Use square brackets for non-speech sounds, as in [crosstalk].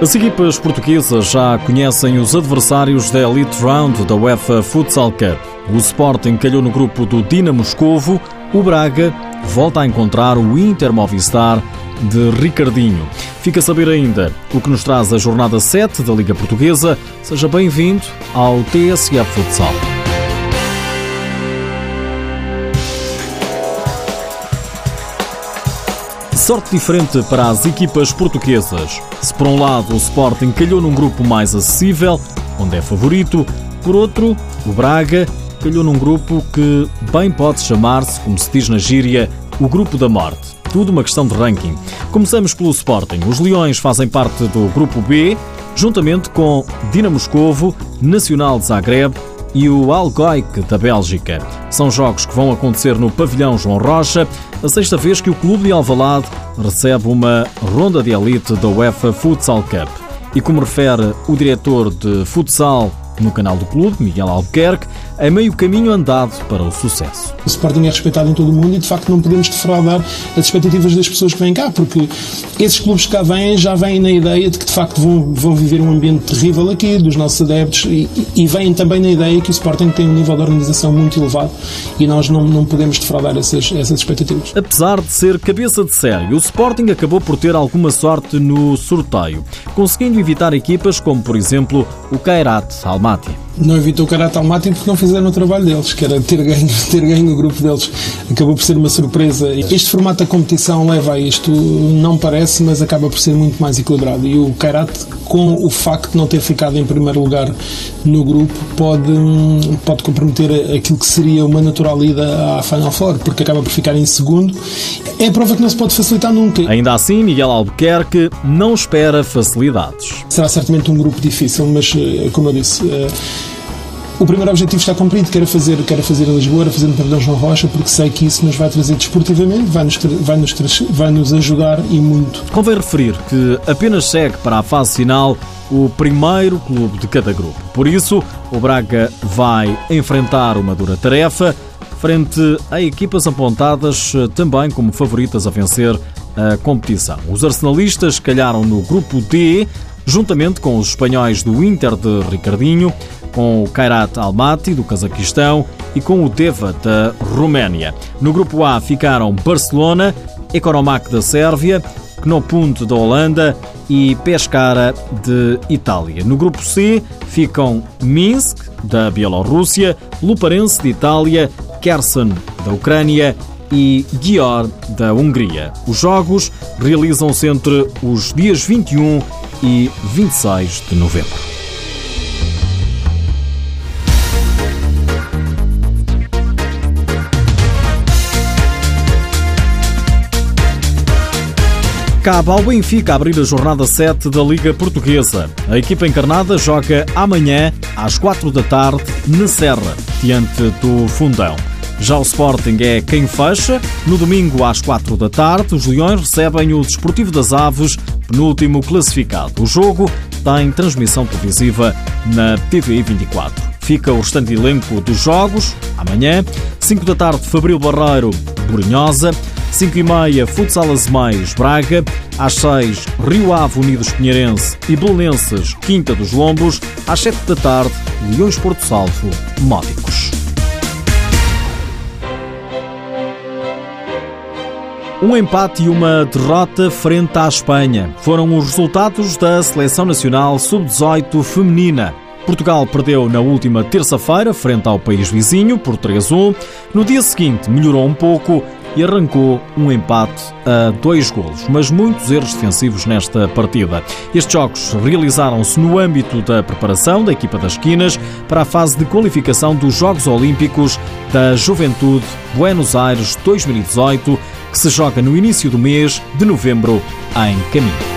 As equipas portuguesas já conhecem os adversários da Elite Round da UEFA Futsal Cup. O Sporting calhou no grupo do Dinamo Moscovo, o Braga volta a encontrar o Inter Movistar de Ricardinho. Fica a saber ainda o que nos traz a jornada 7 da Liga Portuguesa. Seja bem-vindo ao TSF Futsal. Sorte diferente para as equipas portuguesas. Se por um lado o Sporting calhou num grupo mais acessível, onde é favorito, por outro, o Braga calhou num grupo que bem pode chamar-se, como se diz na gíria, o grupo da morte. Tudo uma questão de ranking. Começamos pelo Sporting. Os Leões fazem parte do grupo B, juntamente com Dinamo Moscovo, Nacional de Zagreb e o Algoic da Bélgica. São jogos que vão acontecer no pavilhão João Rocha, a sexta vez que o clube de Alvalade recebe uma ronda de elite da UEFA Futsal Cup. E como refere o diretor de futsal no canal do clube, Miguel Albuquerque, é meio caminho andado para o sucesso. O Sporting é respeitado em todo o mundo e de facto não podemos defraudar as expectativas das pessoas que vêm cá, porque esses clubes que cá vêm já vêm na ideia de que de facto vão, vão viver um ambiente terrível aqui, dos nossos adeptos, e, e vêm também na ideia que o Sporting tem um nível de organização muito elevado e nós não, não podemos defraudar essas, essas expectativas. Apesar de ser cabeça de série, o Sporting acabou por ter alguma sorte no sorteio, conseguindo evitar equipas como, por exemplo, o Kairat Almaty não evitou o caráter almático porque não fizeram o trabalho deles, que era ter ganho, [laughs] ter ganho o grupo deles. Acabou por ser uma surpresa. Este formato da competição leva a isto, não parece, mas acaba por ser muito mais equilibrado. E o Kairat, com o facto de não ter ficado em primeiro lugar no grupo, pode, pode comprometer aquilo que seria uma natural ida à Final Four, porque acaba por ficar em segundo. É a prova que não se pode facilitar nunca. Ainda assim, Miguel Albuquerque não espera facilidades. Será certamente um grupo difícil, mas, eh, como eu disse eh, o primeiro objetivo está cumprido, que era fazer, que era fazer a Lisboa, era fazer no Pavilhão João Rocha, porque sei que isso nos vai trazer desportivamente, vai nos, vai nos, vai nos ajudar e muito. Convém referir que apenas segue para a fase final o primeiro clube de cada grupo. Por isso, o Braga vai enfrentar uma dura tarefa frente a equipas apontadas eh, também como favoritas a vencer a competição. Os arsenalistas calharam no grupo D, juntamente com os espanhóis do Inter de Ricardinho, com o Kairat Almaty, do Cazaquistão, e com o Deva, da Roménia. No grupo A ficaram Barcelona, Economac da Sérvia, Knopunt da Holanda e Pescara de Itália. No grupo C ficam Minsk, da Bielorrússia, Luparense de Itália, Kherson da Ucrânia e Győr da Hungria. Os jogos realizam-se entre os dias 21 e 26 de novembro. Cabe ao Benfica abrir a jornada 7 da Liga Portuguesa. A equipa encarnada joga amanhã às 4 da tarde na Serra, diante do Fundão. Já o Sporting é quem fecha. No domingo às 4 da tarde, os Leões recebem o Desportivo das Aves, penúltimo classificado. O jogo tem transmissão televisiva na TVI 24. Fica o restante elenco dos jogos amanhã, 5 da tarde, Fabril Barreiro, Borinhosa. 5 e meia, Futsal Azemais, Braga. Às 6, Rio Ave Unidos Pinheirense e Belenenses, Quinta dos Lombos. Às 7 da tarde, Leões Porto Salvo, Módicos. Um empate e uma derrota frente à Espanha foram os resultados da Seleção Nacional Sub-18 Feminina. Portugal perdeu na última terça-feira frente ao país vizinho por 3-1. No dia seguinte melhorou um pouco e arrancou um empate a dois golos, mas muitos erros defensivos nesta partida. Estes jogos realizaram-se no âmbito da preparação da equipa das esquinas para a fase de qualificação dos Jogos Olímpicos da Juventude Buenos Aires 2018, que se joga no início do mês de novembro em Caminho.